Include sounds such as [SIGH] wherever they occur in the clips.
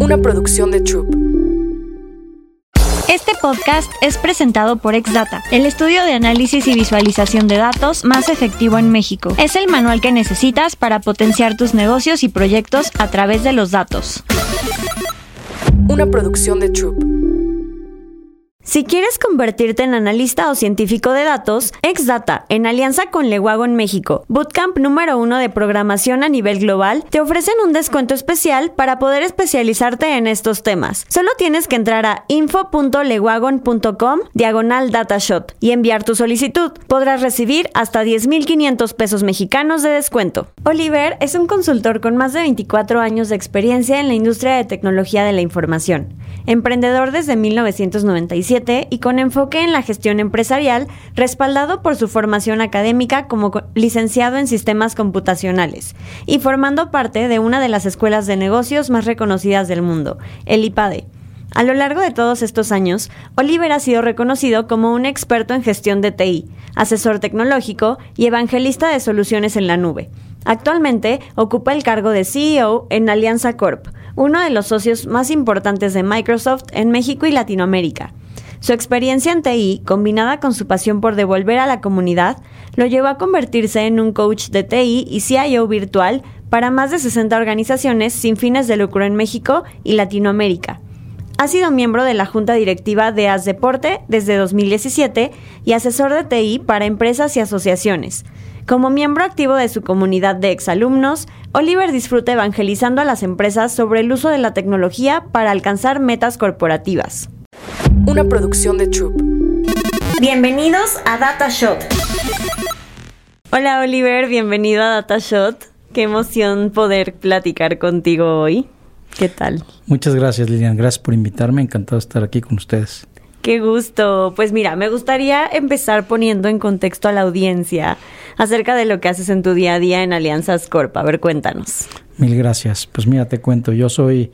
Una producción de Troop. Este podcast es presentado por Exdata, el estudio de análisis y visualización de datos más efectivo en México. Es el manual que necesitas para potenciar tus negocios y proyectos a través de los datos. Una producción de Troop. Si quieres convertirte en analista o científico de datos, Exdata, en alianza con Lewagon México, Bootcamp número uno de programación a nivel global, te ofrecen un descuento especial para poder especializarte en estos temas. Solo tienes que entrar a info.lewagon.com diagonal datashot y enviar tu solicitud. Podrás recibir hasta 10.500 pesos mexicanos de descuento. Oliver es un consultor con más de 24 años de experiencia en la industria de tecnología de la información. Emprendedor desde 1997 y con enfoque en la gestión empresarial, respaldado por su formación académica como licenciado en sistemas computacionales y formando parte de una de las escuelas de negocios más reconocidas del mundo, el IPADE. A lo largo de todos estos años, Oliver ha sido reconocido como un experto en gestión de TI, asesor tecnológico y evangelista de soluciones en la nube. Actualmente ocupa el cargo de CEO en Alianza Corp, uno de los socios más importantes de Microsoft en México y Latinoamérica. Su experiencia en TI, combinada con su pasión por devolver a la comunidad, lo llevó a convertirse en un coach de TI y CIO virtual para más de 60 organizaciones sin fines de lucro en México y Latinoamérica. Ha sido miembro de la junta directiva de AS Deporte desde 2017 y asesor de TI para empresas y asociaciones. Como miembro activo de su comunidad de exalumnos, Oliver disfruta evangelizando a las empresas sobre el uso de la tecnología para alcanzar metas corporativas. Una producción de Troop. Bienvenidos a DataShot. Hola Oliver, bienvenido a DataShot. Qué emoción poder platicar contigo hoy. ¿Qué tal? Muchas gracias Lilian, gracias por invitarme, encantado de estar aquí con ustedes. Qué gusto. Pues mira, me gustaría empezar poniendo en contexto a la audiencia acerca de lo que haces en tu día a día en Alianzas Corp. A ver, cuéntanos. Mil gracias. Pues mira, te cuento, yo soy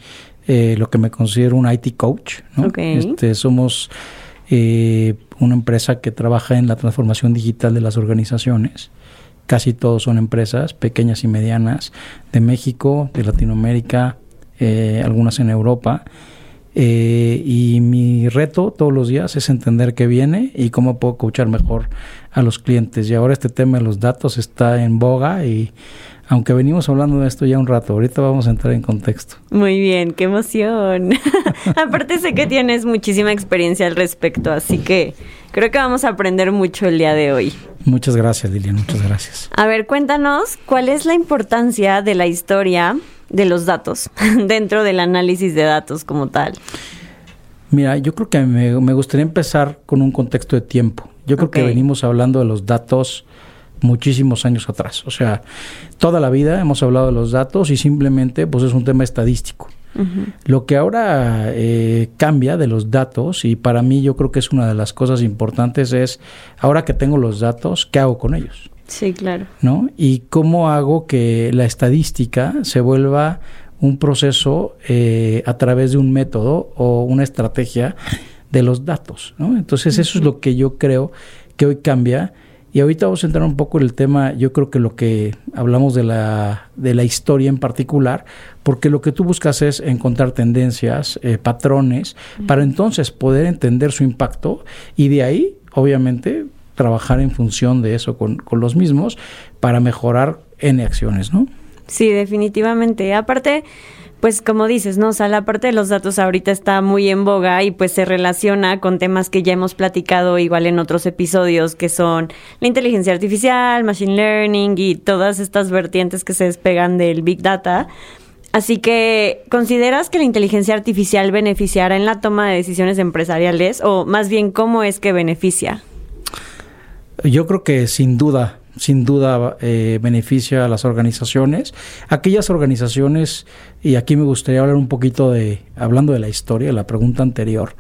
eh, lo que me considero un IT coach. ¿no? Este, somos eh, una empresa que trabaja en la transformación digital de las organizaciones. Casi todos son empresas pequeñas y medianas de México, de Latinoamérica, eh, algunas en Europa. Eh, y mi reto todos los días es entender qué viene y cómo puedo coachar mejor a los clientes. Y ahora este tema de los datos está en boga y aunque venimos hablando de esto ya un rato, ahorita vamos a entrar en contexto. Muy bien, qué emoción. [LAUGHS] Aparte sé que [LAUGHS] tienes muchísima experiencia al respecto, así que creo que vamos a aprender mucho el día de hoy. Muchas gracias, Lilian, muchas gracias. A ver, cuéntanos cuál es la importancia de la historia de los datos [LAUGHS] dentro del análisis de datos como tal? Mira, yo creo que me, gustaría empezar con un contexto de tiempo. Yo creo que venimos hablando de los datos muchísimos años atrás. O sea, toda la vida hemos hablado de los datos y simplemente pues es un tema estadístico. Lo que ahora eh, cambia de los datos, y para mí yo creo que es una de las cosas importantes, es ahora que tengo los datos, ¿qué hago con ellos? Sí, claro. ¿No? Y cómo hago que la estadística se vuelva un proceso eh, a través de un método o una estrategia de los datos, ¿no? Entonces eso es lo que yo creo que hoy cambia. Y ahorita vamos a entrar un poco en el tema, yo creo que lo que hablamos de la, de la historia en particular, porque lo que tú buscas es encontrar tendencias, eh, patrones, para entonces poder entender su impacto y de ahí, obviamente, trabajar en función de eso con, con los mismos para mejorar N acciones, ¿no? Sí, definitivamente. Aparte, pues como dices, ¿no? O sea, la parte de los datos ahorita está muy en boga y pues se relaciona con temas que ya hemos platicado igual en otros episodios, que son la inteligencia artificial, machine learning y todas estas vertientes que se despegan del big data. Así que, ¿consideras que la inteligencia artificial beneficiará en la toma de decisiones empresariales o más bien cómo es que beneficia? Yo creo que sin duda, sin duda eh, beneficia a las organizaciones. Aquellas organizaciones, y aquí me gustaría hablar un poquito de, hablando de la historia, la pregunta anterior,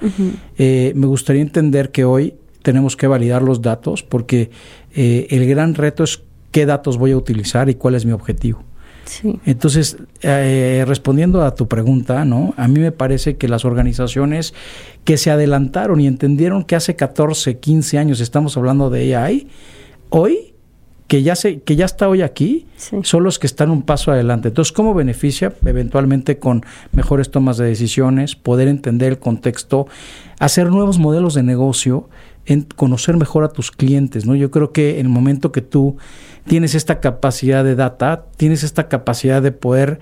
eh, me gustaría entender que hoy tenemos que validar los datos porque eh, el gran reto es qué datos voy a utilizar y cuál es mi objetivo. Entonces, eh, respondiendo a tu pregunta, ¿no? A mí me parece que las organizaciones que se adelantaron y entendieron que hace 14, 15 años estamos hablando de AI, hoy que ya se, que ya está hoy aquí, Sí. son los que están un paso adelante. Entonces, ¿cómo beneficia? Eventualmente con mejores tomas de decisiones, poder entender el contexto, hacer nuevos modelos de negocio, en conocer mejor a tus clientes, ¿no? Yo creo que en el momento que tú tienes esta capacidad de data, tienes esta capacidad de poder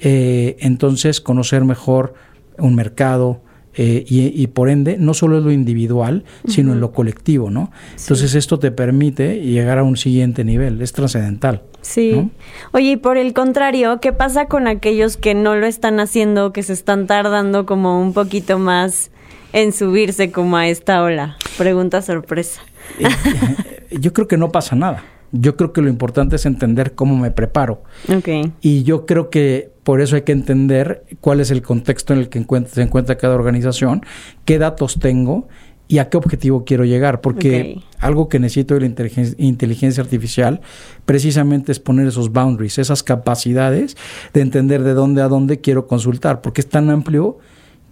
eh, entonces conocer mejor un mercado, eh, y, y por ende, no solo en lo individual, sino en lo colectivo, ¿no? Entonces esto te permite llegar a un siguiente nivel, es trascendental. Sí. ¿no? Oye, y por el contrario, ¿qué pasa con aquellos que no lo están haciendo, que se están tardando como un poquito más en subirse como a esta ola? Pregunta sorpresa. Eh, yo creo que no pasa nada. Yo creo que lo importante es entender cómo me preparo. Ok. Y yo creo que por eso hay que entender cuál es el contexto en el que encuentra- se encuentra cada organización, qué datos tengo y a qué objetivo quiero llegar. Porque algo que necesito de la inteligencia, inteligencia artificial precisamente es poner esos boundaries, esas capacidades de entender de dónde a dónde quiero consultar, porque es tan amplio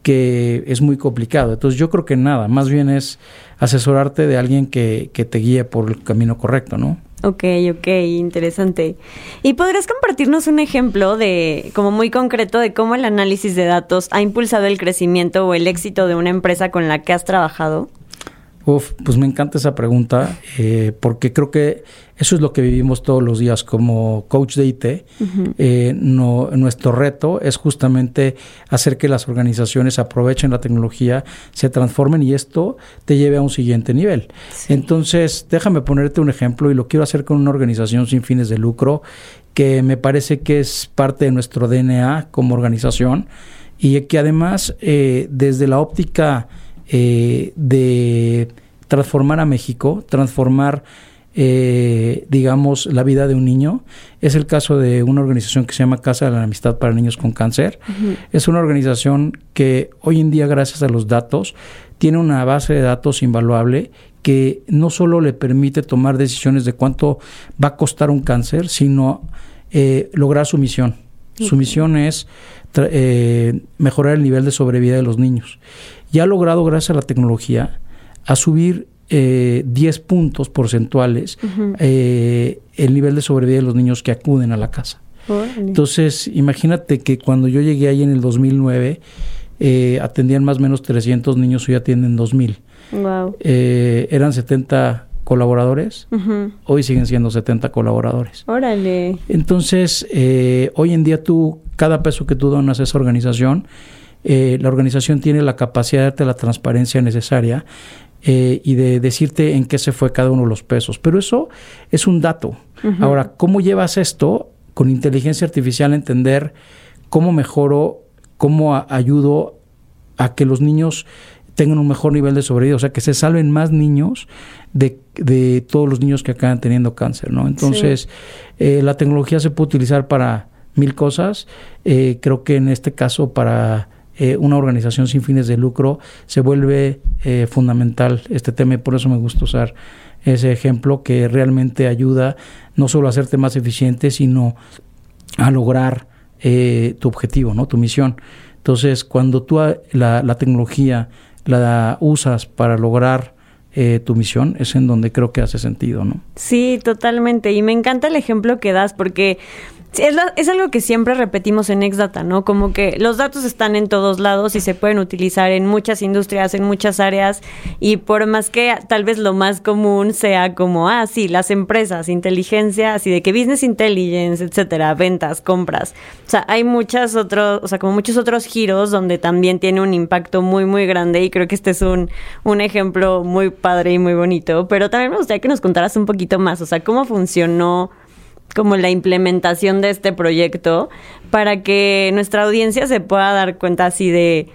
que es muy complicado. Entonces yo creo que nada, más bien es asesorarte de alguien que, que te guíe por el camino correcto, ¿no? Ok, ok, interesante. ¿Y podrías compartirnos un ejemplo de, como muy concreto, de cómo el análisis de datos ha impulsado el crecimiento o el éxito de una empresa con la que has trabajado? Uf, pues me encanta esa pregunta eh, porque creo que eso es lo que vivimos todos los días como coach de IT. Eh, no- nuestro reto es justamente hacer que las organizaciones aprovechen la tecnología, se transformen y esto te lleve a un siguiente nivel. Entonces, déjame ponerte un ejemplo y lo quiero hacer con una organización sin fines de lucro que me parece que es parte de nuestro DNA como organización y que además eh, desde la óptica eh, de transformar a México, transformar, eh, digamos, la vida de un niño. Es el caso de una organización que se llama Casa de la Amistad para Niños con Cáncer. Es una organización que hoy en día, gracias a los datos, tiene una base de datos invaluable que no solo le permite tomar decisiones de cuánto va a costar un cáncer, sino eh, lograr su misión. Su misión es eh, mejorar el nivel de sobrevida de los niños. Y ha logrado, gracias a la tecnología, a subir eh, 10 puntos porcentuales eh, el nivel de sobrevida de los niños que acuden a la casa. Entonces, imagínate que cuando yo llegué ahí en el 2009, eh, atendían más o menos 300 niños, hoy atienden 2000. Wow. Eh, eran 70 colaboradores, hoy siguen siendo 70 colaboradores. Órale. Entonces, eh, hoy en día tú, cada peso que tú donas a esa organización, eh, la organización tiene la capacidad de darte la transparencia necesaria eh, y de decirte en qué se fue cada uno de los pesos. Pero eso es un dato. Ahora, ¿cómo llevas esto con inteligencia artificial a entender cómo mejoro, cómo a- ayudo a que los niños tengan un mejor nivel de sobrevida, o sea, que se salven más niños de, de todos los niños que acaban teniendo cáncer, ¿no? Entonces, eh, la tecnología se puede utilizar para mil cosas. Eh, creo que en este caso para eh, una organización sin fines de lucro se vuelve eh, fundamental este tema y por eso me gusta usar ese ejemplo que realmente ayuda no solo a hacerte más eficiente, sino a lograr eh, tu objetivo, ¿no? Tu misión. Entonces, cuando tú la, la tecnología la usas para lograr eh, tu misión, es en donde creo que hace sentido, ¿no? Sí, totalmente. Y me encanta el ejemplo que das porque es, es algo que siempre repetimos en Exdata, ¿no? Como que los datos están en todos lados y se pueden utilizar en muchas industrias, en muchas áreas. Y por más que tal vez lo más común sea como, ah, sí, las empresas, inteligencia, así de que business intelligence, etcétera, ventas, compras. O sea, hay muchas otros, o sea, como muchos otros giros donde también tiene un impacto muy, muy grande. Y creo que este es un, un ejemplo muy padre y muy bonito. Pero también me gustaría que nos contaras un poquito más, o sea, cómo funcionó como la implementación de este proyecto para que nuestra audiencia se pueda dar cuenta así de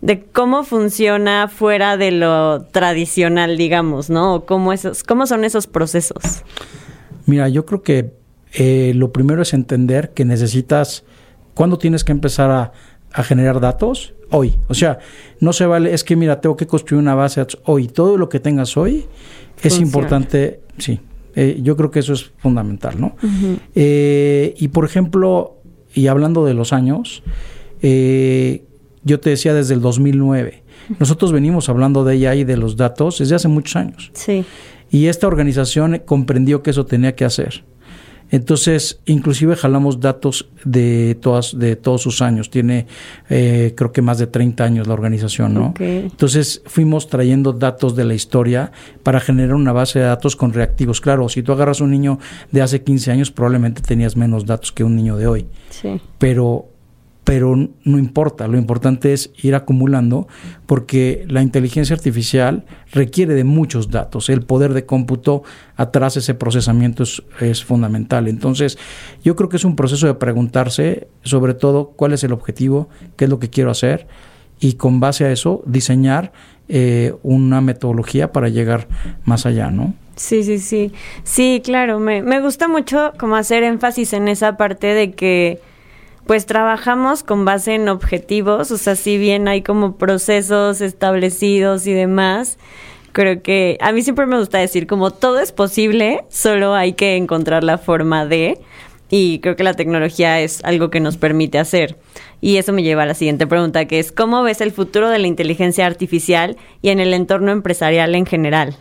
de cómo funciona fuera de lo tradicional, digamos, ¿no? O cómo esos cómo son esos procesos. Mira, yo creo que eh, lo primero es entender que necesitas, ¿cuándo tienes que empezar a, a generar datos? Hoy. O sea, no se vale, es que mira, tengo que construir una base de datos hoy. Todo lo que tengas hoy es Funciona. importante, sí. Eh, yo creo que eso es fundamental, ¿no? Eh, y por ejemplo, y hablando de los años, eh, yo te decía desde el 2009, nosotros venimos hablando de ella y de los datos desde hace muchos años. Sí. Y esta organización comprendió que eso tenía que hacer. Entonces, inclusive jalamos datos de todas, de todos sus años. Tiene, eh, creo que más de 30 años la organización, ¿no? Entonces, fuimos trayendo datos de la historia para generar una base de datos con reactivos. Claro, si tú agarras un niño de hace 15 años, probablemente tenías menos datos que un niño de hoy. Sí. Pero pero no importa, lo importante es ir acumulando porque la inteligencia artificial requiere de muchos datos, el poder de cómputo atrás ese procesamiento es, fundamental. Entonces, yo creo que es un proceso de preguntarse sobre todo cuál es el objetivo, qué es lo que quiero hacer y con base a eso diseñar eh, una metodología para llegar más allá, ¿no? Sí, sí, sí. Sí, claro, me, me gusta mucho como hacer énfasis en esa parte de que pues trabajamos con base en objetivos, o sea, si bien hay como procesos establecidos y demás, creo que a mí siempre me gusta decir como todo es posible, solo hay que encontrar la forma de, y creo que la tecnología es algo que nos permite hacer. Y eso me lleva a la siguiente pregunta, que es, ¿cómo ves el futuro de la inteligencia artificial y en el entorno empresarial en general?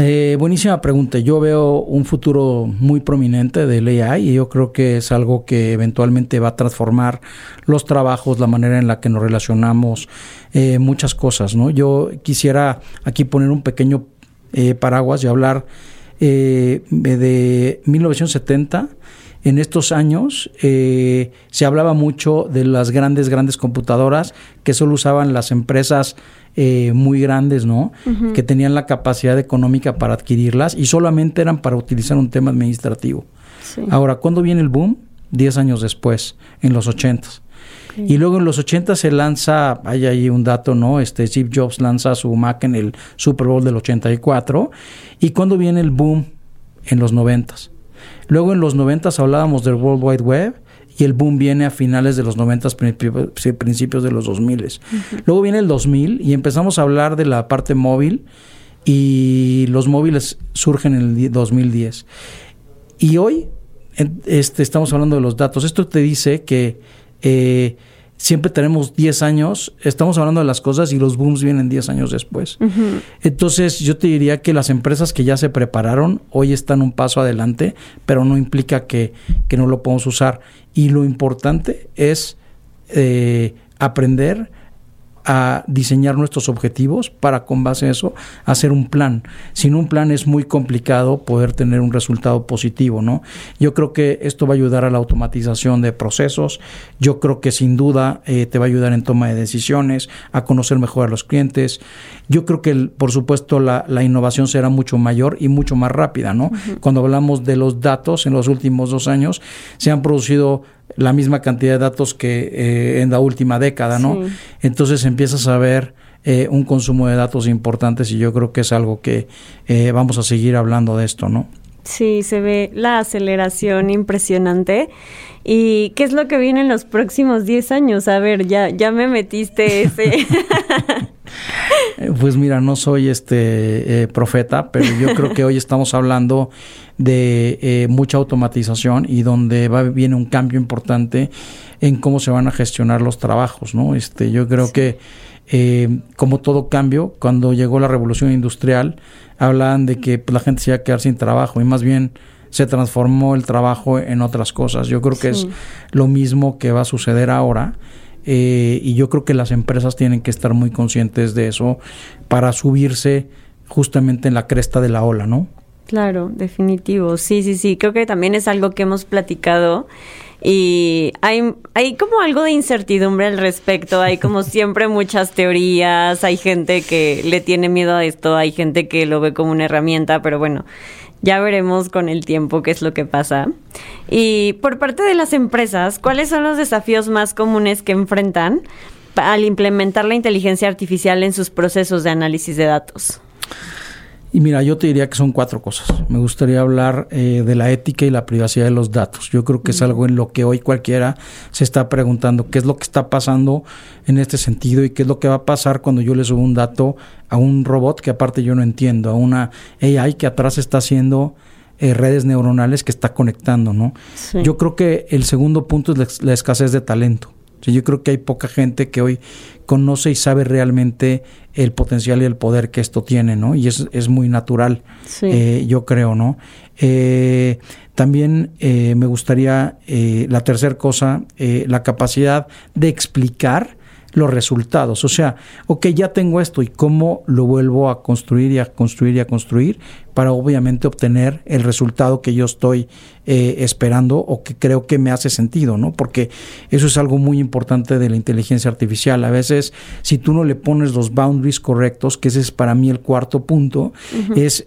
Eh, buenísima pregunta. Yo veo un futuro muy prominente del AI y yo creo que es algo que eventualmente va a transformar los trabajos, la manera en la que nos relacionamos, eh, muchas cosas. ¿no? Yo quisiera aquí poner un pequeño eh, paraguas y hablar de 1970 en estos años se hablaba mucho de las grandes, grandes computadoras que solo usaban las empresas eh, muy grandes, ¿no? Que tenían la capacidad económica para adquirirlas y solamente eran para utilizar un tema administrativo. Ahora, ¿cuándo viene el boom? Diez años después, en los ochentas. Y luego en los 80 se lanza, hay ahí un dato, ¿no? Este Steve Jobs lanza su Mac en el Super Bowl del 84. ¿Y cuándo viene el boom? En los 90. Luego en los 90 hablábamos del World Wide Web y el boom viene a finales de los 90, principios de los 2000. Luego viene el 2000 y empezamos a hablar de la parte móvil y los móviles surgen en el 2010. Y hoy este, estamos hablando de los datos. Esto te dice que eh, siempre tenemos 10 años, estamos hablando de las cosas y los booms vienen 10 años después. Entonces yo te diría que las empresas que ya se prepararon hoy están un paso adelante, pero no implica que, que no lo podemos usar. Y lo importante es eh, aprender a diseñar nuestros objetivos para con base a eso hacer un plan. Sin un plan es muy complicado poder tener un resultado positivo, ¿no? Yo creo que esto va a ayudar a la automatización de procesos, yo creo que sin duda eh, te va a ayudar en toma de decisiones, a conocer mejor a los clientes. Yo creo que, por supuesto, la, innovación será mucho mayor y mucho más rápida, ¿no? Cuando hablamos de los datos en los últimos dos años, se han producido la misma cantidad de datos que eh, en la última década, ¿no? Entonces empiezas a ver eh, un consumo de datos importantes y yo creo que es algo que eh, vamos a seguir hablando de esto, ¿no? Sí, se ve la aceleración impresionante. ¿Y qué es lo que viene en los próximos 10 años? A ver, ya, ya me metiste ese. [LAUGHS] pues mira, no soy este profeta, pero yo creo que hoy estamos hablando de eh, mucha automatización y donde va, viene un cambio importante en cómo se van a gestionar los trabajos, ¿no? Este, yo creo que eh, como todo cambio, cuando llegó la revolución industrial, hablaban de que pues, la gente se iba a quedar sin trabajo y más bien se transformó el trabajo en otras cosas. Yo creo que es lo mismo que va a suceder ahora. Eh, y yo creo que las empresas tienen que estar muy conscientes de eso para subirse justamente en la cresta de la ola, ¿no? Claro, definitivo. Sí, sí, sí. Creo que también es algo que hemos platicado y hay, hay como algo de incertidumbre al respecto. Hay como [LAUGHS] siempre muchas teorías. Hay gente que le tiene miedo a esto. Hay gente que lo ve como una herramienta, pero bueno, ya veremos con el tiempo qué es lo que pasa. Y por parte de las empresas, ¿cuáles son los desafíos más comunes que enfrentan al implementar la inteligencia artificial en sus procesos de análisis de datos? Y mira, yo te diría que son cuatro cosas. Me gustaría hablar eh, de la ética y la privacidad de los datos. Yo creo que es algo en lo que hoy cualquiera se está preguntando qué es lo que está pasando en este sentido y qué es lo que va a pasar cuando yo le subo un dato a un robot que aparte yo no entiendo, a una AI que atrás está haciendo eh, redes neuronales que está conectando, ¿no? Yo creo que el segundo punto es la escasez de talento. Yo creo que hay poca gente que hoy conoce y sabe realmente el potencial y el poder que esto tiene, ¿no? Y es, es muy natural, eh, yo creo, ¿no? Eh, también eh, me gustaría, la tercera cosa, la capacidad de explicar los resultados. O sea, ok, ya tengo esto y cómo lo vuelvo a construir y a construir y a construir para obviamente obtener el resultado que yo estoy eh, esperando o que creo que me hace sentido, ¿no? Porque eso es algo muy importante de la inteligencia artificial. A veces, si tú no le pones los boundaries correctos, que ese es para mí el cuarto punto, es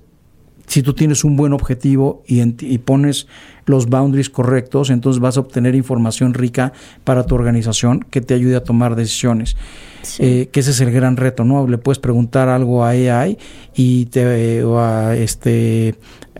si tú tienes un buen objetivo y, y, pones los boundaries correctos, entonces vas a obtener información rica para tu organización que te ayude a tomar decisiones. Eh, que ese es el gran reto, ¿no? Le puedes preguntar algo a AI y te, o a este,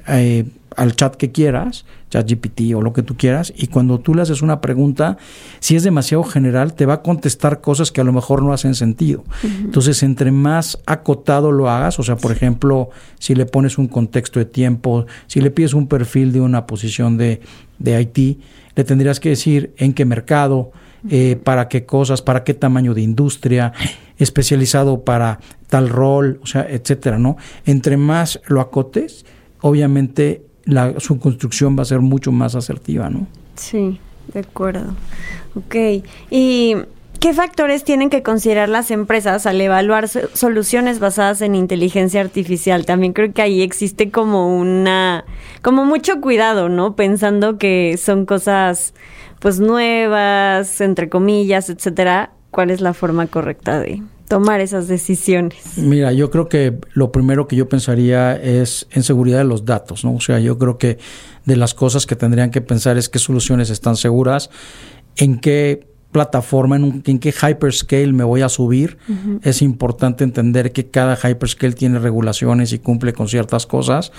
eh, al chat que quieras ChatGPT o lo que tú quieras, y cuando tú le haces una pregunta, si es demasiado general, te va a contestar cosas que a lo mejor no hacen sentido. Entonces, entre más acotado lo hagas, o sea, por ejemplo, si le pones un contexto de tiempo, si le pides un perfil de una posición de, de IT, le tendrías que decir en qué mercado, eh, para qué cosas, para qué tamaño de industria, especializado para tal rol, o sea, etcétera, ¿no? Entre más lo acotes, obviamente la, su construcción va a ser mucho más asertiva, ¿no? Sí, de acuerdo. Ok. ¿Y qué factores tienen que considerar las empresas al evaluar soluciones basadas en inteligencia artificial? También creo que ahí existe como una, como mucho cuidado, ¿no? Pensando que son cosas pues nuevas, entre comillas, etcétera. ¿Cuál es la forma correcta de tomar esas decisiones? Mira, yo creo que lo primero que yo pensaría es en seguridad de los datos, ¿no? O sea, yo creo que de las cosas que tendrían que pensar es qué soluciones están seguras, en qué plataforma, en, en qué hyperscale me voy a subir. Es importante entender que cada hyperscale tiene regulaciones y cumple con ciertas cosas.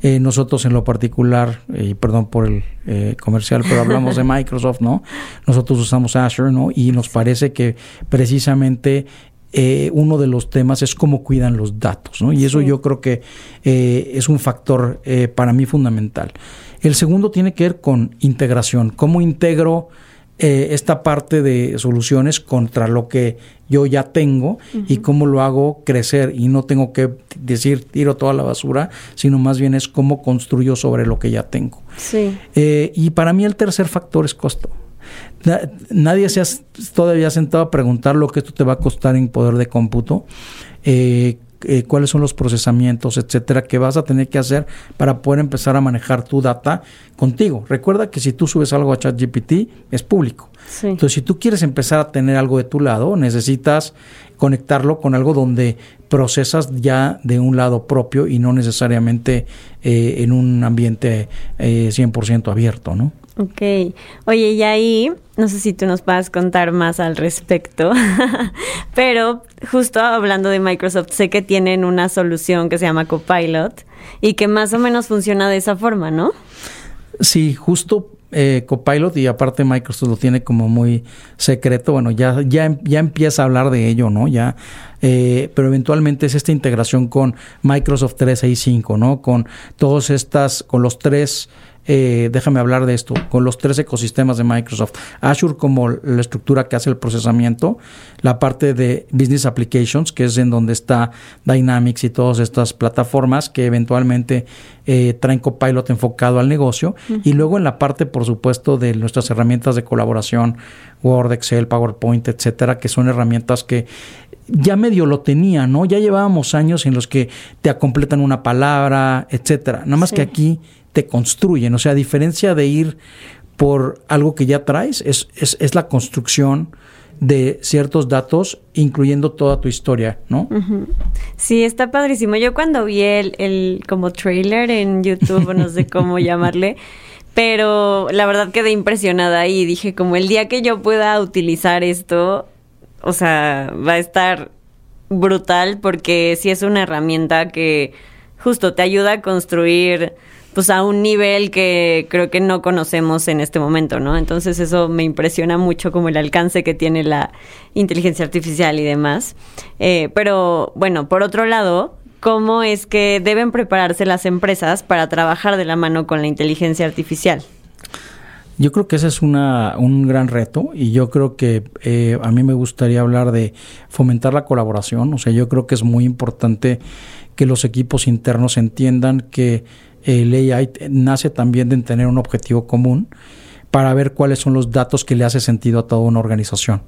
Eh, nosotros en lo particular, y perdón por el eh, comercial, pero hablamos de [LAUGHS] Microsoft, ¿no? Nosotros usamos Azure, ¿no? Y nos parece que precisamente eh, uno de los temas es cómo cuidan los datos, ¿no? Y eso yo creo que eh, es un factor eh, para mí fundamental. El segundo tiene que ver con integración, cómo integro esta parte de soluciones contra lo que yo ya tengo y cómo lo hago crecer y no tengo que decir tiro toda la basura, sino más bien es cómo construyo sobre lo que ya tengo. Sí. y para mí el tercer factor es costo nadie se ha todavía sentado a preguntar lo que esto te va a costar en poder de cómputo, eh, eh, cuáles son los procesamientos, etcétera, que vas a tener que hacer para poder empezar a manejar tu data contigo. Recuerda que si tú subes algo a ChatGPT, es público. Entonces, si tú quieres empezar a tener algo de tu lado, necesitas conectarlo con algo donde procesas ya de un lado propio y no necesariamente eh, en un ambiente 100% abierto, ¿no? Ok. Oye, y ahí, no sé si tú nos puedas contar más al respecto, [LAUGHS] pero justo hablando de Microsoft, sé que tienen una solución que se llama Copilot y que más o menos funciona de esa forma, ¿no? Sí, justo eh, Copilot y aparte Microsoft lo tiene como muy secreto, bueno, ya, ya, ya empieza a hablar de ello, ¿no? Ya, eh, pero eventualmente es esta integración con Microsoft 365, ¿no? Con todas estas, con los tres eh, déjame hablar de esto, con los tres ecosistemas de Microsoft. Azure como la estructura que hace el procesamiento, la parte de Business Applications, que es en donde está Dynamics y todas estas plataformas que eventualmente eh, traen Copilot enfocado al negocio. Y luego en la parte, por supuesto, de nuestras herramientas de colaboración, Word, Excel, PowerPoint, etcétera, que son herramientas que ya medio lo tenía, ¿no? Ya llevábamos años en los que te completan una palabra, etcétera. Nada más que aquí te construyen. O sea, a diferencia de ir por algo que ya traes, es, es, la construcción de ciertos datos, incluyendo toda tu historia, ¿no? Sí, está padrísimo. Yo cuando vi el, el como trailer en YouTube, no sé cómo [LAUGHS] llamarle, pero la verdad quedé impresionada y dije, como el día que yo pueda utilizar esto, o sea, va a estar brutal porque sí es una herramienta que justo te ayuda a construir pues a un nivel que creo que no conocemos en este momento, ¿no? Entonces eso me impresiona mucho como el alcance que tiene la inteligencia artificial y demás. Eh, pero bueno, por otro lado, ¿cómo es que deben prepararse las empresas para trabajar de la mano con la inteligencia artificial? Yo creo que ese es una, un gran reto y yo creo que eh, a mí me gustaría hablar de fomentar la colaboración. O sea, yo creo que es muy importante que los equipos internos entiendan que el AI nace también de tener un objetivo común para ver cuáles son los datos que le hace sentido a toda una organización.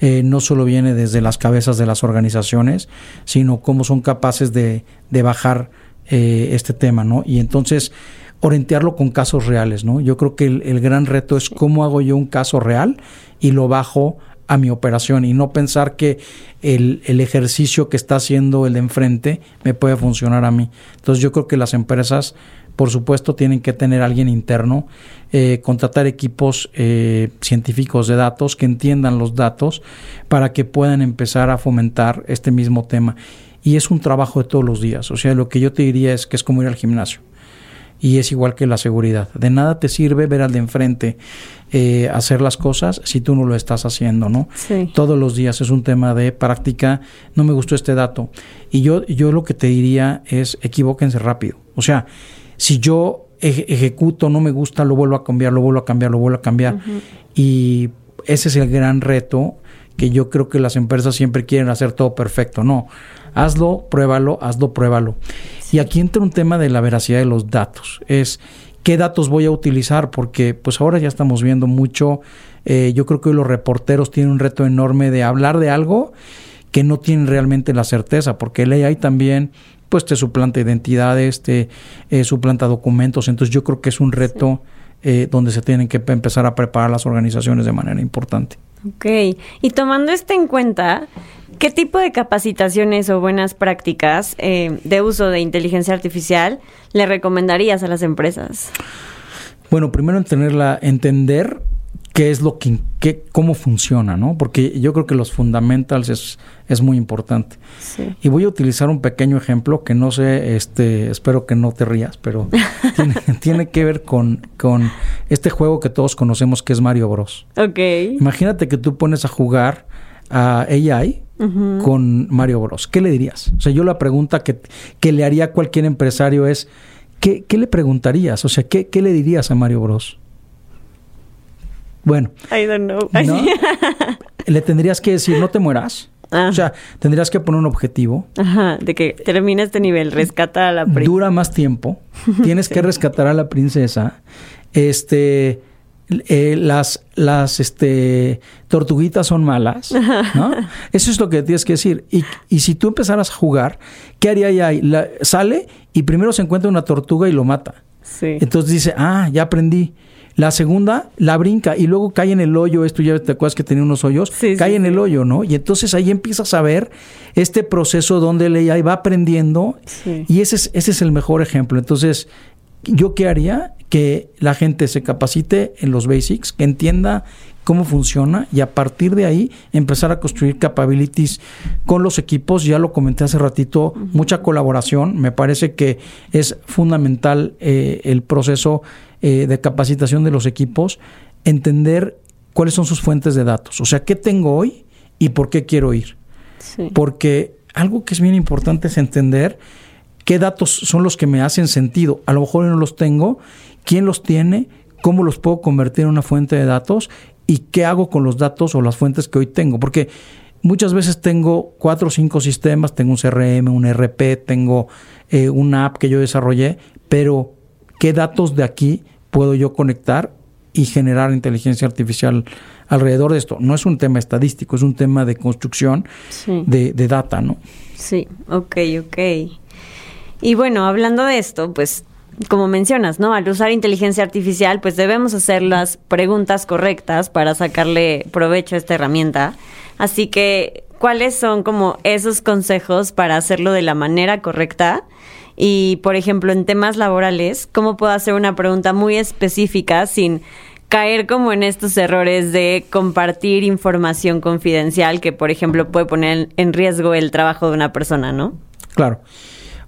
Eh, no solo viene desde las cabezas de las organizaciones, sino cómo son capaces de, de bajar eh, este tema, ¿no? Y entonces orientarlo con casos reales, ¿no? Yo creo que el, el, gran reto es cómo hago yo un caso real y lo bajo a mi operación y no pensar que el, el, ejercicio que está haciendo el de enfrente me puede funcionar a mí. Entonces yo creo que las empresas, por supuesto, tienen que tener alguien interno, eh, contratar equipos eh, científicos de datos que entiendan los datos para que puedan empezar a fomentar este mismo tema. Y es un trabajo de todos los días. O sea, lo que yo te diría es que es como ir al gimnasio y es igual que la seguridad. De nada te sirve ver al de enfrente eh, hacer las cosas si tú no lo estás haciendo, ¿no? Sí. Todos los días es un tema de práctica. No me gustó este dato. Y yo, yo lo que te diría es equivóquense rápido. O sea, si yo eje ejecuto, no me gusta, lo vuelvo a cambiar, lo vuelvo a cambiar, lo vuelvo a cambiar. Uh -huh. Y ese es el gran reto que yo creo que las empresas siempre quieren hacer todo perfecto. No, hazlo, pruébalo, hazlo, pruébalo. Y aquí entra un tema de la veracidad de los datos. Es qué datos voy a utilizar, porque pues ahora ya estamos viendo mucho. Eh, yo creo que hoy los reporteros tienen un reto enorme de hablar de algo que no tienen realmente la certeza, porque el AI también pues te suplanta identidades, te eh, suplanta documentos. Entonces yo creo que es un reto eh, donde se tienen que empezar a preparar las organizaciones de manera importante. Ok, y tomando esto en cuenta, ¿qué tipo de capacitaciones o buenas prácticas eh, de uso de inteligencia artificial le recomendarías a las empresas? Bueno, primero entenderla, entender qué es lo que, qué, cómo funciona, ¿no? Porque yo creo que los fundamentals es, es muy importante. Sí. Y voy a utilizar un pequeño ejemplo que no sé, este, espero que no te rías, pero [LAUGHS] tiene, tiene, que ver con, con este juego que todos conocemos que es Mario Bros. Ok. Imagínate que tú pones a jugar a AI uh -huh. con Mario Bros. ¿Qué le dirías? O sea, yo la pregunta que, que le haría a cualquier empresario es, ¿qué, qué le preguntarías? O sea, ¿qué, ¿qué le dirías a Mario Bros? Bueno. I don't know. ¿no? [LAUGHS] Le tendrías que decir, no te mueras. Ah. O sea, tendrías que poner un objetivo. Ajá, de que termine este nivel, rescata a la princesa. Dura más tiempo. Tienes [LAUGHS] sí. que rescatar a la princesa. Este. Eh, las las este tortuguitas son malas, ¿no? [LAUGHS] Eso es lo que tienes que decir. Y, y si tú empezaras a jugar, ¿qué haría ahí? La, sale y primero se encuentra una tortuga y lo mata. Sí. Entonces dice, ah, ya aprendí. La segunda la brinca y luego cae en el hoyo. Esto ya te acuerdas que tenía unos hoyos. Sí, cae sí, en sí. el hoyo, ¿no? Y entonces ahí empiezas a ver este proceso donde el AI va aprendiendo. Y ese es, ese es el mejor ejemplo. Entonces, ¿yo qué haría? Que la gente se capacite en los basics, que entienda cómo funciona y a partir de ahí empezar a construir capabilities con los equipos. Ya lo comenté hace ratito, uh -huh. mucha colaboración. Me parece que es fundamental eh, el proceso eh, de capacitación de los equipos, entender cuáles son sus fuentes de datos. O sea, ¿qué tengo hoy y por qué quiero ir? Sí. Porque algo que es bien importante es entender qué datos son los que me hacen sentido. A lo mejor no los tengo, quién los tiene, cómo los puedo convertir en una fuente de datos y qué hago con los datos o las fuentes que hoy tengo. Porque muchas veces tengo cuatro o cinco sistemas, tengo un CRM, un RP, tengo eh, una app que yo desarrollé, pero ¿qué datos de aquí puedo yo conectar y generar inteligencia artificial alrededor de esto? No es un tema estadístico, es un tema de construcción sí. de, de data, ¿no? Sí, ok, ok. Y bueno, hablando de esto, pues como mencionas, ¿no? Al usar inteligencia artificial, pues debemos hacer las preguntas correctas para sacarle provecho a esta herramienta. Así que, ¿cuáles son como esos consejos para hacerlo de la manera correcta? Y, por ejemplo, en temas laborales, ¿cómo puedo hacer una pregunta muy específica sin caer como en estos errores de compartir información confidencial que, por ejemplo, puede poner en riesgo el trabajo de una persona, ¿no? Claro.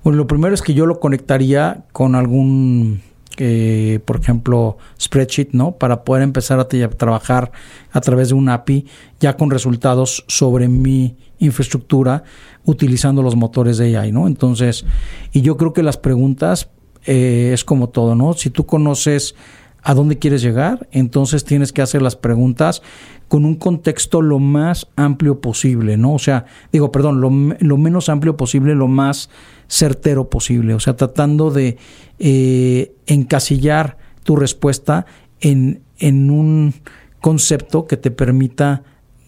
Bueno, lo primero es que yo lo conectaría con algún, eh, por ejemplo, spreadsheet, ¿no? Para poder empezar a, trabajar a través de un API ya con resultados sobre mi infraestructura utilizando los motores de AI, ¿no? Entonces, y yo creo que las preguntas eh, es como todo, ¿no? Si tú conoces a dónde quieres llegar, entonces tienes que hacer las preguntas con un contexto lo más amplio posible, ¿no? O sea, digo, perdón, lo, lo menos amplio posible, lo más certero posible, o sea, tratando de eh, encasillar tu respuesta en, en, un concepto que te permita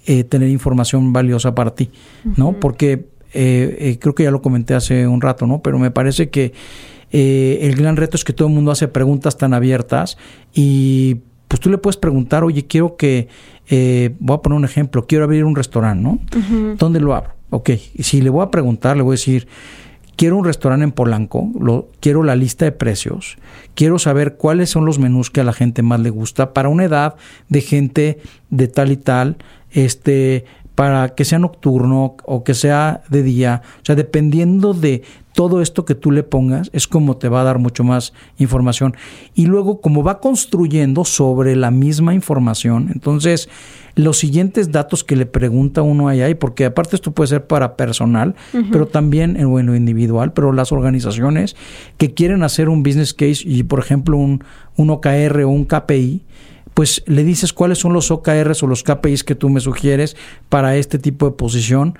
eh, tener información valiosa para ti, ¿no? Porque eh, creo que ya lo comenté hace un rato, ¿no? Pero me parece que el gran reto es que todo el mundo hace preguntas tan abiertas y pues tú le puedes preguntar, oye, quiero que, voy a poner un ejemplo, quiero abrir un restaurante, ¿no? ¿Dónde lo abro? Ok, si le voy a preguntar, le voy a decir, quiero un restaurante en Polanco, lo, quiero la lista de precios, quiero saber cuáles son los menús que a la gente más le gusta para una edad de gente de tal y tal, este, para que sea nocturno o que sea de día, o sea, dependiendo de todo esto que tú le pongas, es como te va a dar mucho más información. Y luego, como va construyendo sobre la misma información, entonces los siguientes datos que le pregunta uno ahí, hay, porque aparte esto puede ser para personal, pero también en lo individual, pero las organizaciones que quieren hacer un business case y, por ejemplo, un, un OKR o un KPI, pues le dices cuáles son los OKRs o los KPIs que tú me sugieres para este tipo de posición.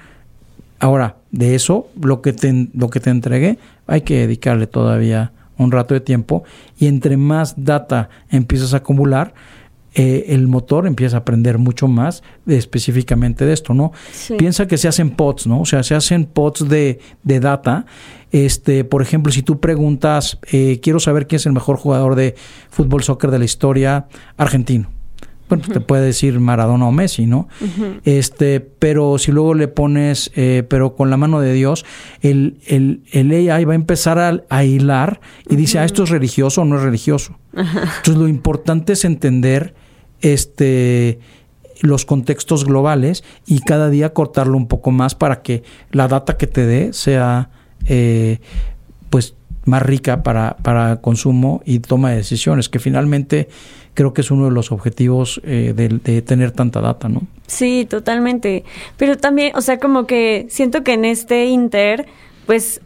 Ahora, de eso, lo que te, lo que te entregué, hay que dedicarle todavía un rato de tiempo y entre más data empiezas a acumular, eh, el motor empieza a aprender mucho más específicamente de esto, ¿no? Piensa que se hacen pods, ¿no? O sea, se hacen pods de, de data. Este, por ejemplo, si tú preguntas, eh, quiero saber quién es el mejor jugador de fútbol soccer de la historia argentino. Bueno, pues te puede decir Maradona o Messi, ¿no? Este, pero si luego le pones, eh, pero con la mano de Dios, el, el, el AI va a empezar a, a hilar y dice, ah, esto es religioso o no es religioso. [LAUGHS] Entonces, lo importante es entender este los contextos globales y cada día cortarlo un poco más para que la data que te dé sea eh, pues más rica para, para consumo y toma de decisiones, que finalmente creo que es uno de los objetivos eh, de, de, tener tanta data, ¿no? Sí, totalmente. Pero también, o sea, como que siento que en este Inter, pues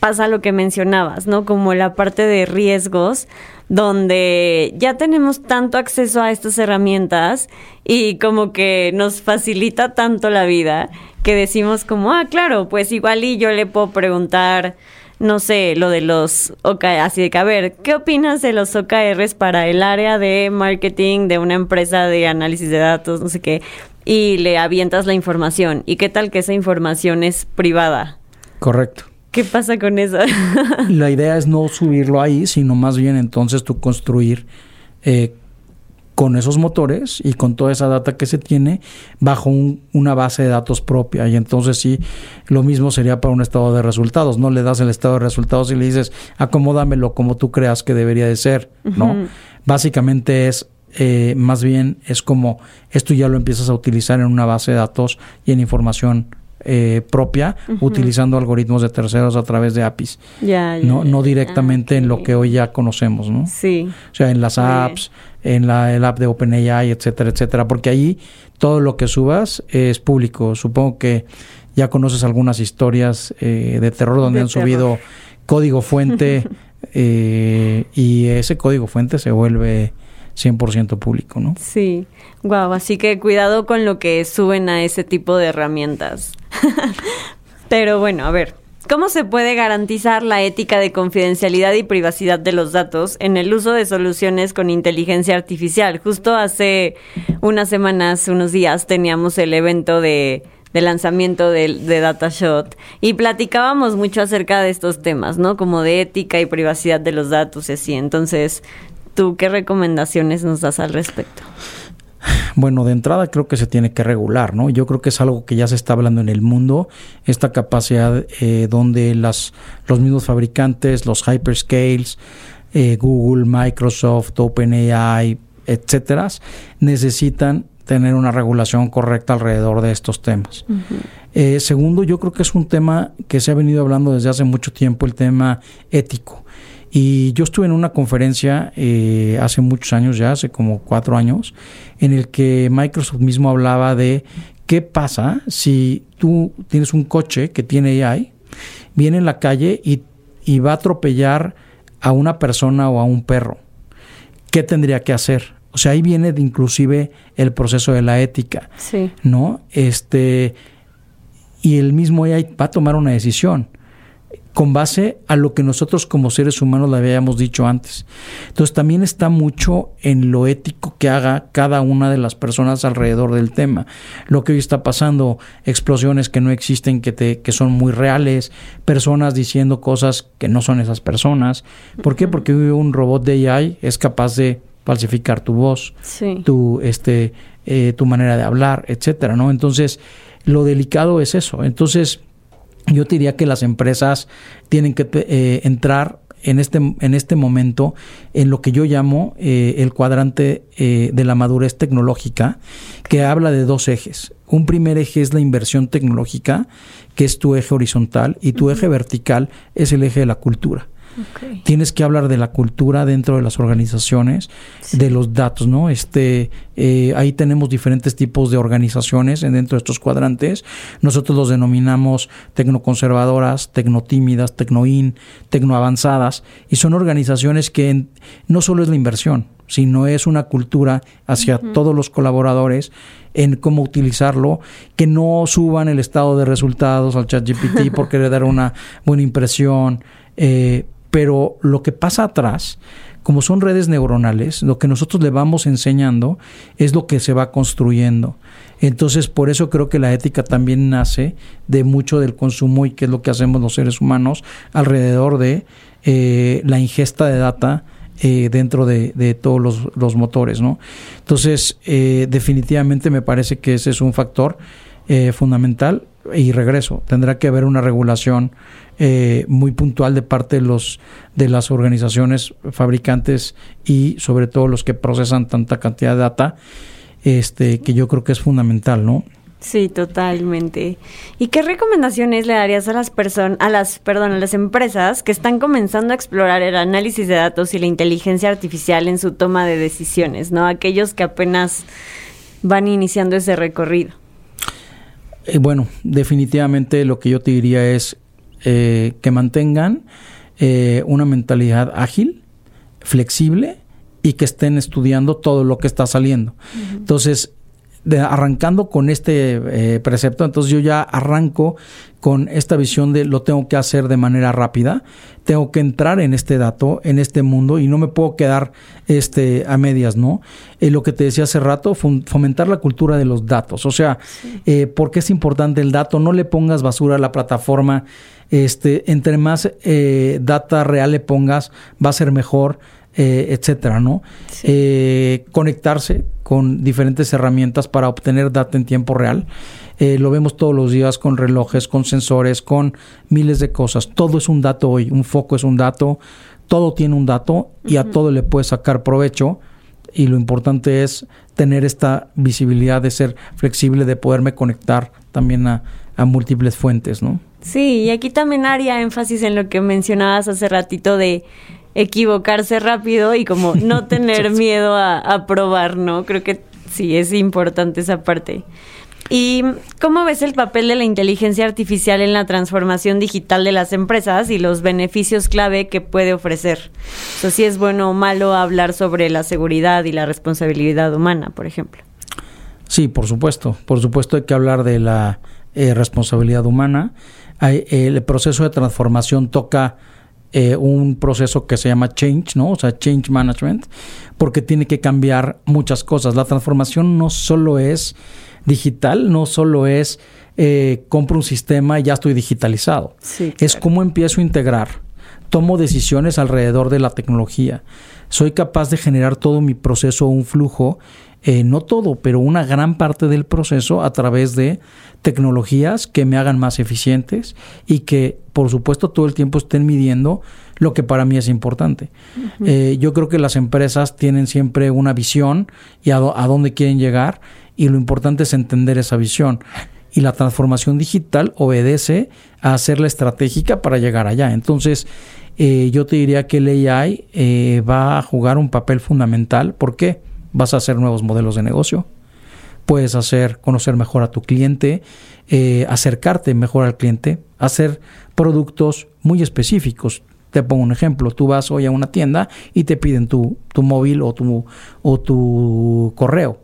pasa lo que mencionabas, ¿no? Como la parte de riesgos, donde ya tenemos tanto acceso a estas herramientas y como que nos facilita tanto la vida que decimos como, ah, claro, pues igual y yo le puedo preguntar, no sé, lo de los OKR, así de que, a ver, ¿qué opinas de los OKRs para el área de marketing de una empresa de análisis de datos, no sé qué? Y le avientas la información. ¿Y qué tal que esa información es privada? Correcto. ¿Qué pasa con eso? [LAUGHS] la idea es no subirlo ahí, sino más bien entonces tú construir eh, con esos motores y con toda esa data que se tiene bajo una base de datos propia. Y entonces sí, lo mismo sería para un estado de resultados. No le das el estado de resultados y le dices, acomódamelo como tú creas que debería de ser, ¿no? Básicamente es eh, más bien es como esto ya lo empiezas a utilizar en una base de datos y en información eh, propia utilizando algoritmos de terceros a través de APIs. no, no directamente en lo que hoy ya conocemos, ¿no? Sí. O sea, en las apps, en la el app de OpenAI, etcétera, etcétera, porque ahí todo lo que subas es público. Supongo que ya conoces algunas historias eh, de terror donde han subido código fuente [LAUGHS] eh, y ese código fuente se vuelve 100% público, ¿no? Sí, wow, así que cuidado con lo que suben a ese tipo de herramientas. [LAUGHS] Pero bueno, a ver, ¿cómo se puede garantizar la ética de confidencialidad y privacidad de los datos en el uso de soluciones con inteligencia artificial? Justo hace unas semanas, unos días, teníamos el evento de lanzamiento de, de DataShot y platicábamos mucho acerca de estos temas, ¿no? Como de ética y privacidad de los datos y así. Entonces, ¿Tú qué recomendaciones nos das al respecto? Bueno, de entrada creo que se tiene que regular, ¿no? Yo creo que es algo que ya se está hablando en el mundo, esta capacidad eh, donde las, los mismos fabricantes, los hyperscales, eh, Google, Microsoft, OpenAI, etcétera, necesitan tener una regulación correcta alrededor de estos temas. Eh, segundo, yo creo que es un tema que se ha venido hablando desde hace mucho tiempo, el tema ético. Y yo estuve en una conferencia eh, hace muchos años ya, hace como cuatro años, en el que Microsoft mismo hablaba de qué pasa si tú tienes un coche que tiene AI, viene en la calle y, y va a atropellar a una persona o a un perro. ¿qué tendría que hacer? O sea, ahí viene de inclusive el proceso de la ética, Sí. ¿no? Este, y el mismo AI va a tomar una decisión con base a lo que nosotros como seres humanos le habíamos dicho antes. Entonces también está mucho en lo ético que haga cada una de las personas alrededor del tema. Lo que hoy está pasando, explosiones que no existen, que, te, que son muy reales, personas diciendo cosas que no son esas personas. ¿Por qué? Porque un robot de AI es capaz de falsificar tu voz, Sí. tu, este, eh, tu manera de hablar, etcétera, ¿no? Entonces, lo delicado es eso. Entonces, yo te diría que las empresas tienen que eh, entrar en este, en este momento en lo que yo llamo eh, el cuadrante eh, de la madurez tecnológica, que habla de dos ejes. Un primer eje es la inversión tecnológica, que es tu eje horizontal, y tu eje vertical es el eje de la cultura. Tienes que hablar de la cultura dentro de las organizaciones, de los datos, ¿no? Este, eh, ahí tenemos diferentes tipos de organizaciones en- dentro de estos cuadrantes. Nosotros los denominamos tecnoconservadoras, tecnotímidas, tecnoin, tecnoavanzadas, y son organizaciones que en- no solo es la inversión, sino es una cultura hacia todos los colaboradores en cómo utilizarlo, que no suban el estado de resultados al ChatGPT [LAUGHS] por querer dar una buena impresión, eh, pero lo que pasa atrás, como son redes neuronales, lo que nosotros le vamos enseñando es lo que se va construyendo. Entonces, por eso creo que la ética también nace de mucho del consumo y qué es lo que hacemos los seres humanos alrededor de eh, la ingesta de data eh, dentro de, todos los, los motores, ¿no? Entonces, eh, definitivamente me parece que ese es un factor eh, fundamental y regreso. Tendrá que haber una regulación eh, muy puntual de parte de los de las organizaciones fabricantes y sobre todo los que procesan tanta cantidad de data, este, que yo creo que es fundamental, ¿no? Sí, totalmente. ¿Y qué recomendaciones le darías a las personas, a las, perdón, a las empresas que están comenzando a explorar el análisis de datos y la inteligencia artificial en su toma de decisiones, ¿no? Aquellos que apenas van iniciando ese recorrido. Eh, bueno, definitivamente lo que yo te diría es eh, que mantengan eh, una mentalidad ágil, flexible y que estén estudiando todo lo que está saliendo. Entonces, de- arrancando con este eh, precepto, entonces yo ya arranco con esta visión de lo tengo que hacer de manera rápida, tengo que entrar en este dato, en este mundo y no me puedo quedar este a medias, ¿no? Eh, lo que te decía hace rato, fom- fomentar la cultura de los datos, o sea, eh, ¿por qué es importante el dato? No le pongas basura a la plataforma, este, entre más eh, data real le pongas, va a ser mejor, eh, etcétera, ¿no? Eh, conectarse con diferentes herramientas para obtener data en tiempo real. Eh, lo vemos todos los días con relojes, con sensores, con miles de cosas. Todo es un dato hoy. Un foco es un dato. Todo tiene un dato y a todo le puedes sacar provecho. Y lo importante es tener esta visibilidad de ser flexible, de poderme conectar también a, a múltiples fuentes, ¿no? Sí, y aquí también haría énfasis en lo que mencionabas hace ratito de equivocarse rápido y como no [LAUGHS] tener miedo a, a probar, ¿no? Creo que sí, es importante esa parte. ¿Y cómo ves el papel de la inteligencia artificial en la transformación digital de las empresas y los beneficios clave que puede ofrecer? O sea, si es bueno o malo hablar sobre la seguridad y la responsabilidad humana, por ejemplo. Sí, por supuesto. Por supuesto hay que hablar de la eh, responsabilidad humana. Hay- el proceso de transformación toca eh, un proceso que se llama change, ¿no? O sea, change management, porque tiene que cambiar muchas cosas. La transformación no solo es digital, no solo es eh, compro un sistema y ya estoy digitalizado. Sí, Es cómo empiezo a integrar. Tomo decisiones alrededor de la tecnología. Soy capaz de generar todo mi proceso, un flujo, eh, no todo, pero una gran parte del proceso a través de tecnologías que me hagan más eficientes y que, por supuesto, todo el tiempo estén midiendo lo que para mí es importante. Eh, yo creo que las empresas tienen siempre una visión y a, dónde quieren llegar y lo importante es entender esa visión. Y la transformación digital obedece a hacerla estratégica para llegar allá. Entonces, eh, yo te diría que el AI eh, va a jugar un papel fundamental. ¿Por qué? Vas a hacer nuevos modelos de negocio. Puedes hacer conocer mejor a tu cliente, eh, acercarte mejor al cliente, hacer productos muy específicos. Te pongo un ejemplo, tú vas hoy a una tienda y te piden tu, tu móvil o tu, o tu correo.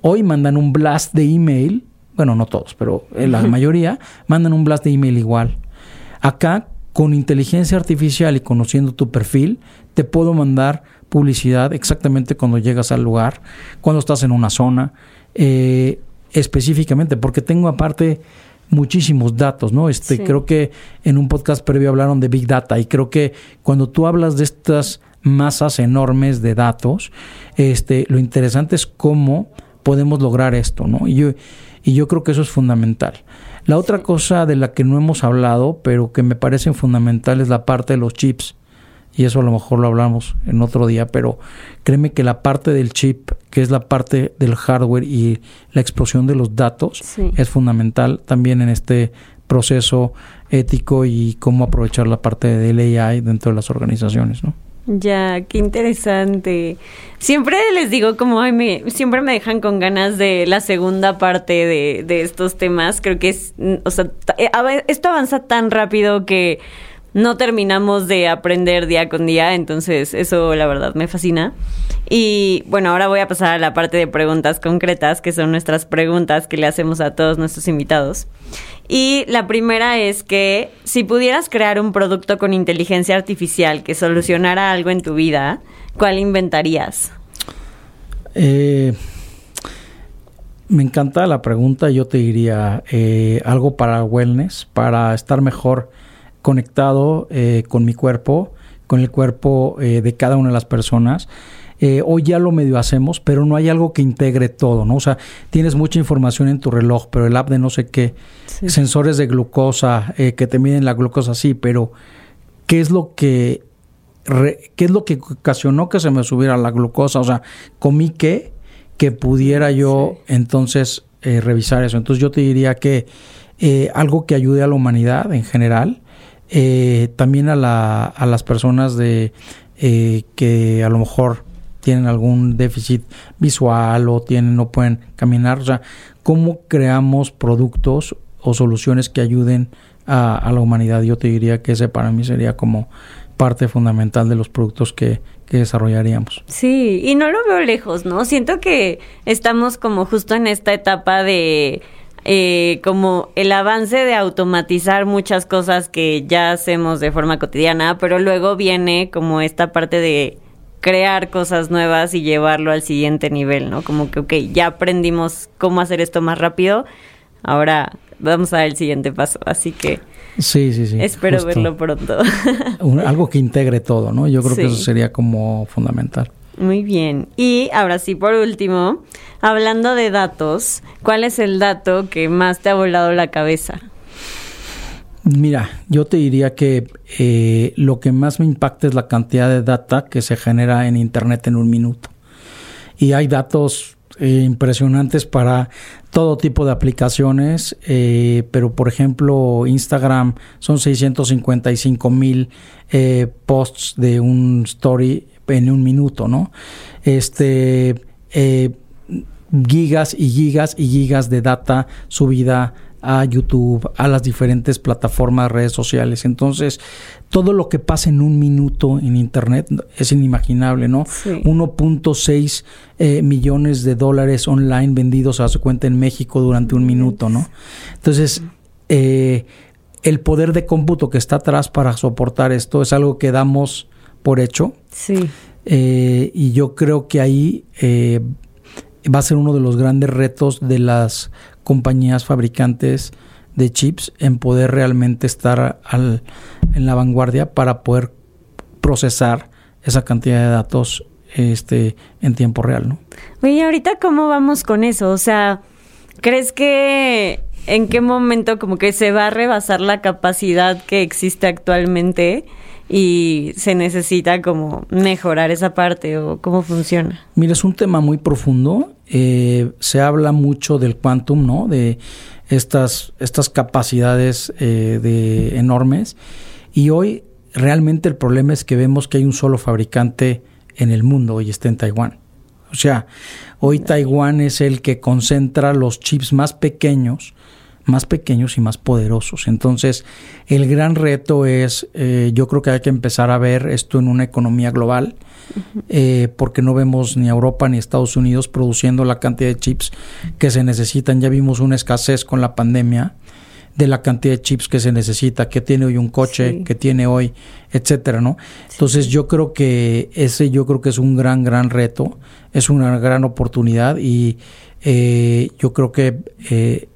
Hoy mandan un blast de email, bueno, no todos, pero la mayoría mandan un blast de email igual. Acá, con inteligencia artificial y conociendo tu perfil, te puedo mandar publicidad exactamente cuando llegas al lugar, cuando estás en una zona, eh, específicamente, porque tengo aparte muchísimos datos, ¿no? Este, creo que en un podcast previo hablaron de Big Data y creo que cuando tú hablas de estas masas enormes de datos, este, lo interesante es cómo podemos lograr esto, ¿no? Y yo, y yo creo que eso es fundamental. La otra cosa de la que no hemos hablado, pero que me parece fundamental, es la parte de los chips y eso a lo mejor lo hablamos en otro día, pero créeme que la parte del chip, que es la parte del hardware y la explosión de los datos, es fundamental también en este proceso ético y cómo aprovechar la parte del AI dentro de las organizaciones, ¿no? Ya, qué interesante. Siempre les digo como, ay, me, siempre me dejan con ganas de la segunda parte de, de estos temas. Creo que es, o sea, eh, esto avanza tan rápido que no terminamos de aprender día con día, entonces eso la verdad me fascina. Y bueno, ahora voy a pasar a la parte de preguntas concretas, que son nuestras preguntas que le hacemos a todos nuestros invitados. Y la primera es que si pudieras crear un producto con inteligencia artificial que solucionara algo en tu vida, ¿cuál inventarías? Eh, me encanta la pregunta, yo te diría eh, algo para wellness, para estar mejor conectado eh, con mi cuerpo, con el cuerpo eh, de cada una de las personas. Eh, hoy ya lo medio hacemos, pero no hay algo que integre todo, ¿no? O sea, tienes mucha información en tu reloj, pero el app de no sé qué, sensores de glucosa que te miden la glucosa, sí, pero ¿qué es lo que qué es lo que ocasionó que se me subiera la glucosa? O sea, comí qué que pudiera yo entonces revisar eso. Entonces yo te diría que algo que ayude a la humanidad en general, eh, también a, la, a, las personas de eh, que a lo mejor tienen algún déficit visual o tienen no pueden caminar, o sea, cómo creamos productos o soluciones que ayuden a, la humanidad. Yo te diría que ese para mí sería como parte fundamental de los productos que, que desarrollaríamos. Sí, y no lo veo lejos, ¿no? Siento que estamos como justo en esta etapa de eh, como el avance de automatizar muchas cosas que ya hacemos de forma cotidiana, pero luego viene como esta parte de crear cosas nuevas y llevarlo al siguiente nivel, ¿no? Como que, ok, ya aprendimos cómo hacer esto más rápido, ahora vamos a dar el siguiente paso, así que... Sí, sí, sí. Espero verlo pronto. algo que integre todo, ¿no? Yo creo que eso sería como fundamental. Muy bien. Y ahora sí, por último, hablando de datos, ¿cuál es el dato que más te ha volado la cabeza? Mira, yo te diría que eh, lo que más me impacta es la cantidad de data que se genera en Internet en un minuto. Y hay datos eh, impresionantes para todo tipo de aplicaciones, eh, pero por ejemplo Instagram son 655 mil posts de un story en un minuto, ¿no? Este, eh, gigas y gigas y gigas de data subida a YouTube, a las diferentes plataformas, redes sociales. Entonces, todo lo que pasa en un minuto en Internet es inimaginable, ¿no? 1.6 eh, millones de dólares online vendidos a su cuenta en México durante un minuto, ¿no? Entonces, eh, el poder de cómputo que está atrás para soportar esto es algo que damos por hecho. Sí. Eh, y yo creo que ahí eh, va a ser uno de los grandes retos de las compañías fabricantes de chips en poder realmente estar al, en la vanguardia para poder procesar esa cantidad de datos este en tiempo real, ¿no? Oye, ahorita cómo vamos con eso? O sea, ¿crees que en qué momento como que se va a rebasar la capacidad que existe actualmente? Y se necesita como mejorar esa parte o cómo funciona? Mira, es un tema muy profundo. Eh, se habla mucho del quantum, ¿no? De estas, estas capacidades eh, de enormes. Y hoy realmente el problema es que vemos que hay un solo fabricante en el mundo y está en Taiwán. O sea, hoy Taiwán es el que concentra los chips más pequeños más pequeños y más poderosos. Entonces, el gran reto es, eh, yo creo que hay que empezar a ver esto en una economía global, eh, porque no vemos ni Europa ni Estados Unidos produciendo la cantidad de chips que se necesitan. Ya vimos una escasez con la pandemia de la cantidad de chips que se necesita, que tiene hoy un coche, que tiene hoy, etcétera, ¿no? Entonces yo creo que ese yo creo que es un gran, gran reto, es una gran oportunidad y eh, yo creo que eh,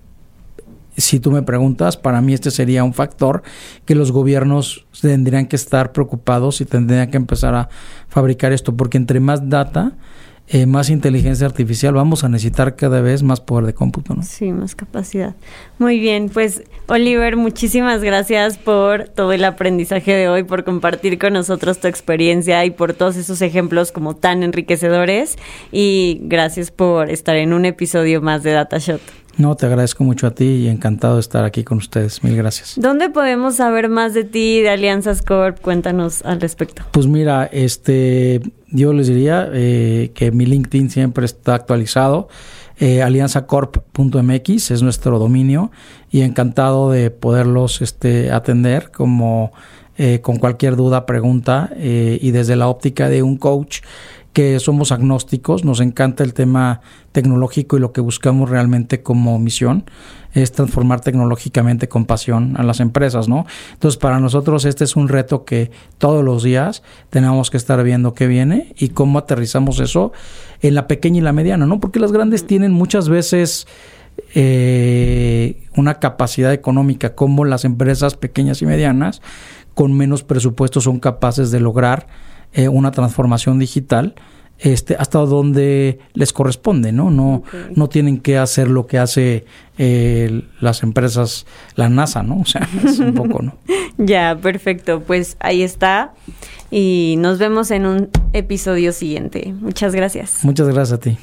si tú me preguntas, para mí este sería un factor que los gobiernos tendrían que estar preocupados y tendrían que empezar a fabricar esto, porque entre más data, eh, más inteligencia artificial, vamos a necesitar cada vez más poder de cómputo, ¿no? Sí, más capacidad. Muy bien, pues Oliver, muchísimas gracias por todo el aprendizaje de hoy, por compartir con nosotros tu experiencia y por todos esos ejemplos como tan enriquecedores. Y gracias por estar en un episodio más de DataShot. No, te agradezco mucho a ti y encantado de estar aquí con ustedes. Mil gracias. ¿Dónde podemos saber más de ti, de Alianzas Corp? Cuéntanos al respecto. Pues mira, este, yo les diría eh, que mi LinkedIn siempre está actualizado. Eh, alianzacorp.mx es nuestro dominio y encantado de poderlos este, atender como eh, con cualquier duda, pregunta y desde la óptica de un coach que somos agnósticos, nos encanta el tema tecnológico y lo que buscamos realmente como misión es transformar tecnológicamente con pasión a las empresas, ¿no? Entonces, para nosotros este es un reto que todos los días tenemos que estar viendo qué viene y cómo aterrizamos eso en la pequeña y la mediana, ¿no? Porque las grandes tienen muchas veces eh, una capacidad económica como las empresas pequeñas y medianas con menos presupuesto son capaces de lograr eh, una transformación digital este, hasta donde les corresponde, ¿no? No, no tienen que hacer lo que hace eh, las empresas, la NASA, ¿no? O sea, es un poco, ¿no? [LAUGHS] ya, perfecto. Pues ahí está. Y nos vemos en un episodio siguiente. Muchas gracias. Muchas gracias a ti.